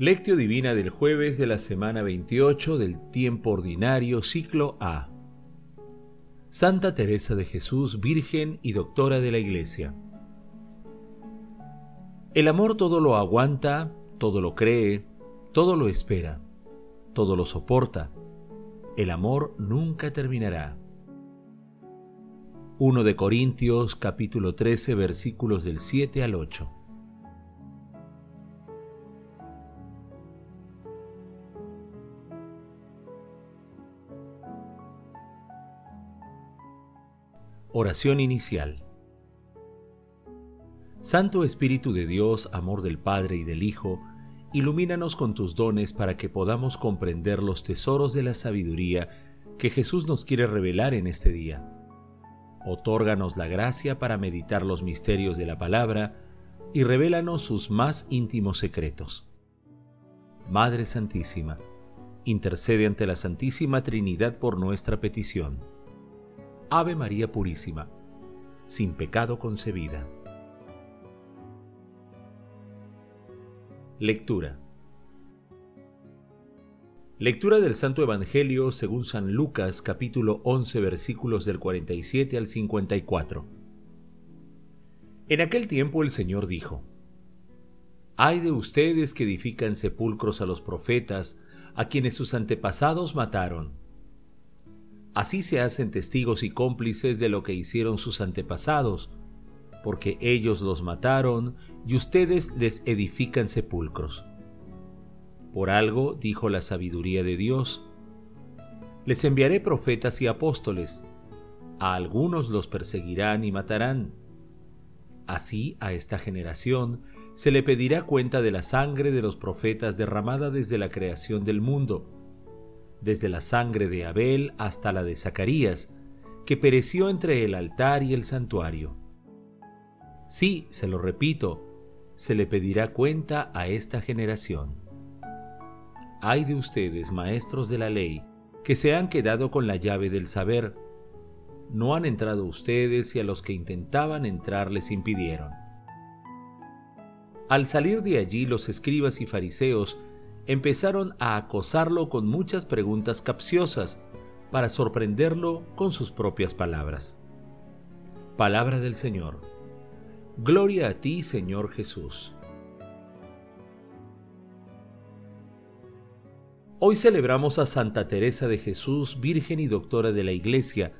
Lectio Divina del jueves de la semana 28 del tiempo ordinario, ciclo A. Santa Teresa de Jesús, Virgen y Doctora de la Iglesia. El amor todo lo aguanta, todo lo cree, todo lo espera, todo lo soporta. El amor nunca terminará. 1 de Corintios capítulo 13 versículos del 7 al 8. Oración inicial. Santo Espíritu de Dios, amor del Padre y del Hijo, ilumínanos con tus dones para que podamos comprender los tesoros de la sabiduría que Jesús nos quiere revelar en este día. Otórganos la gracia para meditar los misterios de la palabra y revélanos sus más íntimos secretos. Madre Santísima, intercede ante la Santísima Trinidad por nuestra petición. Ave María Purísima, sin pecado concebida. Lectura. Lectura del Santo Evangelio según San Lucas capítulo 11 versículos del 47 al 54. En aquel tiempo el Señor dijo, Hay de ustedes que edifican sepulcros a los profetas, a quienes sus antepasados mataron Así se hacen testigos y cómplices de lo que hicieron sus antepasados, porque ellos los mataron y ustedes les edifican sepulcros. Por algo dijo la sabiduría de Dios, les enviaré profetas y apóstoles, a algunos los perseguirán y matarán. Así a esta generación se le pedirá cuenta de la sangre de los profetas derramada desde la creación del mundo desde la sangre de Abel hasta la de Zacarías, que pereció entre el altar y el santuario. Sí, se lo repito, se le pedirá cuenta a esta generación. Hay de ustedes, maestros de la ley, que se han quedado con la llave del saber. No han entrado ustedes y a los que intentaban entrar les impidieron. Al salir de allí los escribas y fariseos empezaron a acosarlo con muchas preguntas capciosas para sorprenderlo con sus propias palabras. Palabra del Señor. Gloria a ti, Señor Jesús. Hoy celebramos a Santa Teresa de Jesús, Virgen y Doctora de la Iglesia,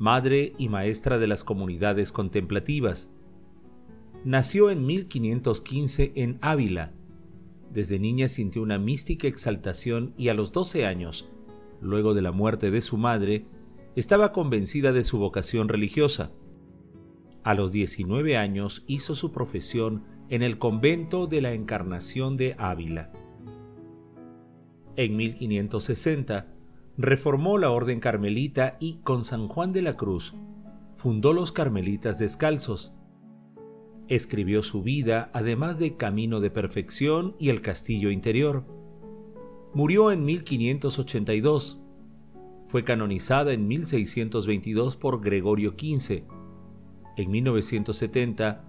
Madre y Maestra de las Comunidades Contemplativas. Nació en 1515 en Ávila, desde niña sintió una mística exaltación y a los 12 años, luego de la muerte de su madre, estaba convencida de su vocación religiosa. A los 19 años hizo su profesión en el convento de la Encarnación de Ávila. En 1560 reformó la orden carmelita y con San Juan de la Cruz fundó los Carmelitas Descalzos, escribió su vida, además de Camino de Perfección y El Castillo Interior. Murió en 1582. Fue canonizada en 1622 por Gregorio XV. En 1970,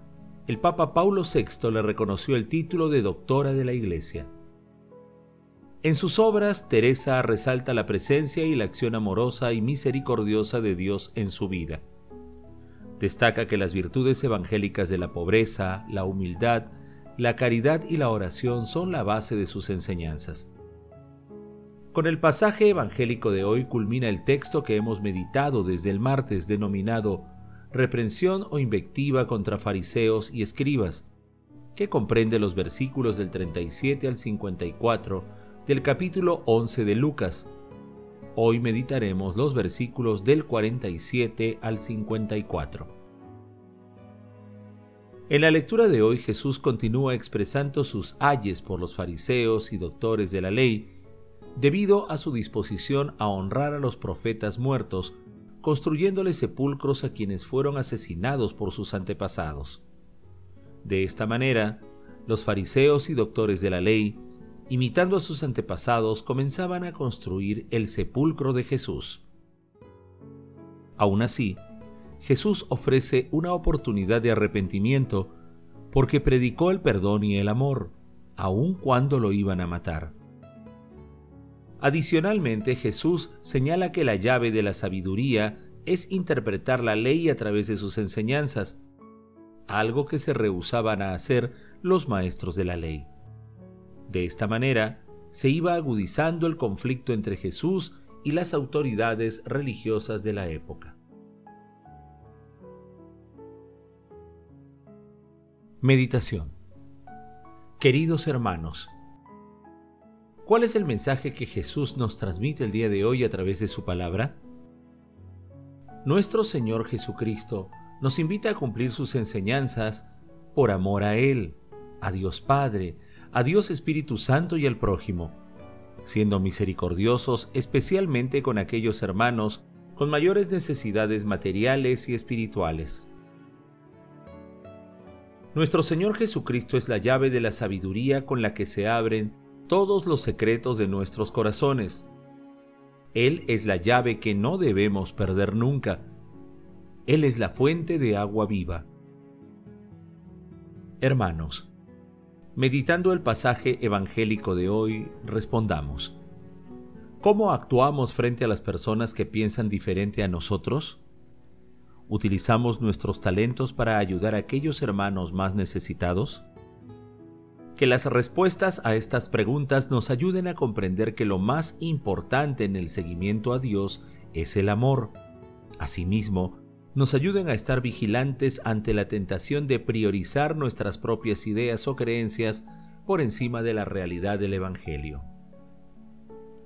el Papa Paulo VI le reconoció el título de doctora de la Iglesia. En sus obras, Teresa resalta la presencia y la acción amorosa y misericordiosa de Dios en su vida. Destaca que las virtudes evangélicas de la pobreza, la humildad, la caridad y la oración son la base de sus enseñanzas. Con el pasaje evangélico de hoy culmina el texto que hemos meditado desde el martes denominado Reprensión o invectiva contra fariseos y escribas, que comprende los versículos del 37 al 54 del capítulo 11 de Lucas, Hoy meditaremos los versículos del 47 al 54. En la lectura de hoy Jesús continúa expresando sus ayes por los fariseos y doctores de la ley, debido a su disposición a honrar a los profetas muertos, construyéndoles sepulcros a quienes fueron asesinados por sus antepasados. De esta manera, los fariseos y doctores de la ley imitando a sus antepasados, comenzaban a construir el sepulcro de Jesús. Aún así, Jesús ofrece una oportunidad de arrepentimiento porque predicó el perdón y el amor, aun cuando lo iban a matar. Adicionalmente, Jesús señala que la llave de la sabiduría es interpretar la ley a través de sus enseñanzas, algo que se rehusaban a hacer los maestros de la ley. De esta manera, se iba agudizando el conflicto entre Jesús y las autoridades religiosas de la época. Meditación Queridos hermanos, ¿cuál es el mensaje que Jesús nos transmite el día de hoy a través de su palabra? Nuestro Señor Jesucristo nos invita a cumplir sus enseñanzas por amor a Él, a Dios Padre, a Dios Espíritu Santo y al prójimo, siendo misericordiosos especialmente con aquellos hermanos con mayores necesidades materiales y espirituales. Nuestro Señor Jesucristo es la llave de la sabiduría con la que se abren todos los secretos de nuestros corazones. Él es la llave que no debemos perder nunca. Él es la fuente de agua viva. Hermanos, meditando el pasaje evangélico de hoy, respondamos. ¿Cómo actuamos frente a las personas que piensan diferente a nosotros? ¿Utilizamos nuestros talentos para ayudar a aquellos hermanos más necesitados? Que las respuestas a estas preguntas nos ayuden a comprender que lo más importante en el seguimiento a Dios es el amor. Asimismo, nos ayuden a estar vigilantes ante la tentación de priorizar nuestras propias ideas o creencias por encima de la realidad del Evangelio.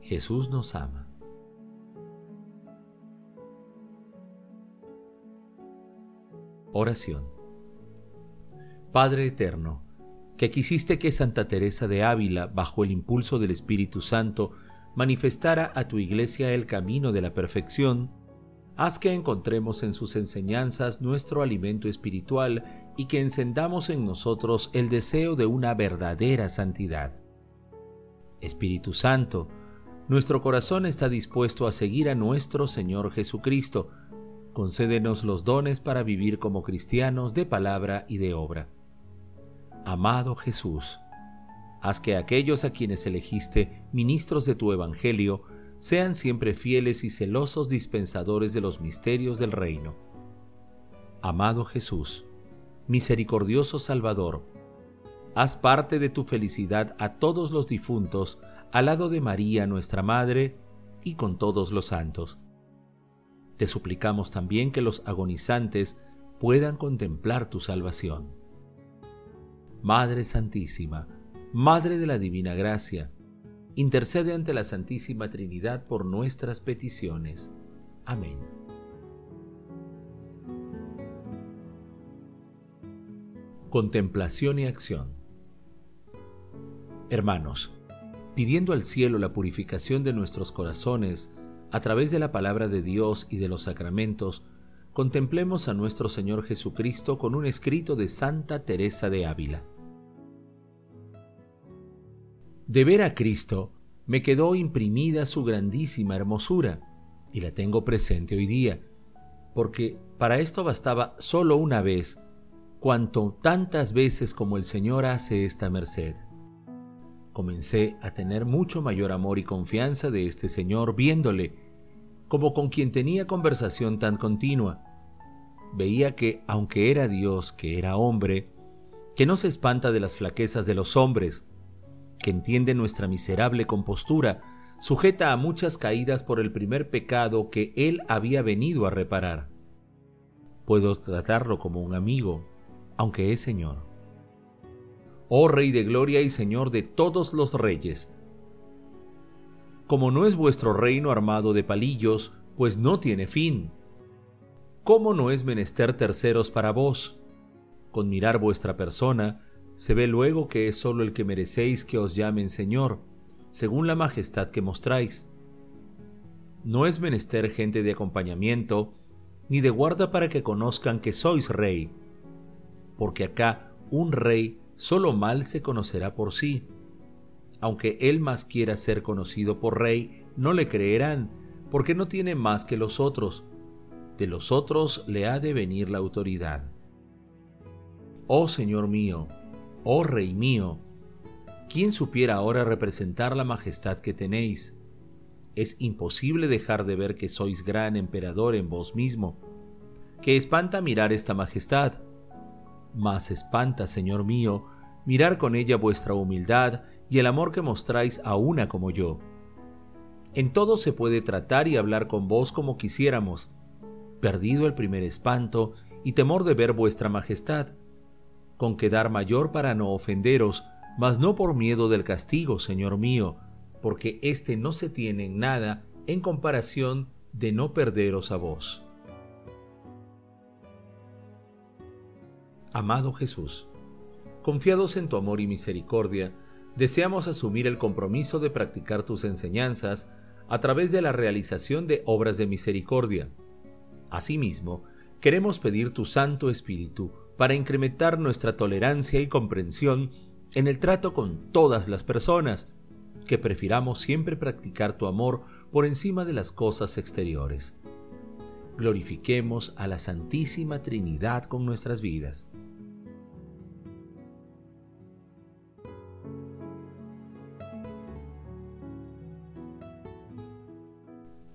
Jesús nos ama. Oración. Padre Eterno, que quisiste que Santa Teresa de Ávila, bajo el impulso del Espíritu Santo, manifestara a tu iglesia el camino de la perfección, haz que encontremos en sus enseñanzas nuestro alimento espiritual y que encendamos en nosotros el deseo de una verdadera santidad. Espíritu Santo, nuestro corazón está dispuesto a seguir a nuestro Señor Jesucristo, concédenos los dones para vivir como cristianos de palabra y de obra. Amado Jesús, haz que aquellos a quienes elegiste ministros de tu Evangelio sean siempre fieles y celosos dispensadores de los misterios del reino. Amado Jesús, misericordioso Salvador, haz parte de tu felicidad a todos los difuntos al lado de María nuestra Madre y con todos los santos te suplicamos también que los agonizantes puedan contemplar tu salvación. Madre Santísima, Madre de la Divina Gracia, intercede ante la Santísima Trinidad por nuestras peticiones. Amén. Contemplación y acción Hermanos, pidiendo al cielo la purificación de nuestros corazones, a través de la palabra de Dios y de los sacramentos, contemplemos a nuestro Señor Jesucristo con un escrito de Santa Teresa de Ávila. De ver a Cristo me quedó imprimida su grandísima hermosura, y la tengo presente hoy día, porque para esto bastaba solo una vez, cuanto tantas veces como el Señor hace esta merced comencé a tener mucho mayor amor y confianza de este Señor viéndole, como con quien tenía conversación tan continua. Veía que, aunque era Dios, que era hombre, que no se espanta de las flaquezas de los hombres, que entiende nuestra miserable compostura, sujeta a muchas caídas por el primer pecado que Él había venido a reparar. Puedo tratarlo como un amigo, aunque es Señor oh Rey de gloria y Señor de todos los reyes. Como no es vuestro reino armado de palillos, pues no tiene fin. ¿Cómo no es menester terceros para vos? Con mirar vuestra persona, se ve luego que es solo el que merecéis que os llamen Señor, según la majestad que mostráis. No es menester gente de acompañamiento, ni de guarda para que conozcan que sois rey, porque acá un rey solo mal se conocerá por sí. Aunque él más quiera ser conocido por rey, no le creerán, porque no tiene más que los otros. De los otros le ha de venir la autoridad. Oh Señor mío, oh Rey mío, ¿quién supiera ahora representar la majestad que tenéis? Es imposible dejar de ver que sois gran emperador en vos mismo, que espanta mirar esta majestad. Más espanta, Señor mío, mirar con ella vuestra humildad y el amor que mostráis a una como yo. En todo se puede tratar y hablar con vos como quisiéramos, perdido el primer espanto y temor de ver vuestra majestad, con quedar mayor para no ofenderos, mas no por miedo del castigo, Señor mío, porque éste no se tiene en nada en comparación de no perderos a vos. Amado Jesús, confiados en tu amor y misericordia, deseamos asumir el compromiso de practicar tus enseñanzas a través de la realización de obras de misericordia. Asimismo, queremos pedir tu Santo Espíritu para incrementar nuestra tolerancia y comprensión en el trato con todas las personas, que prefiramos siempre practicar tu amor por encima de las cosas exteriores. Glorifiquemos a la Santísima Trinidad con nuestras vidas.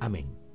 Amén.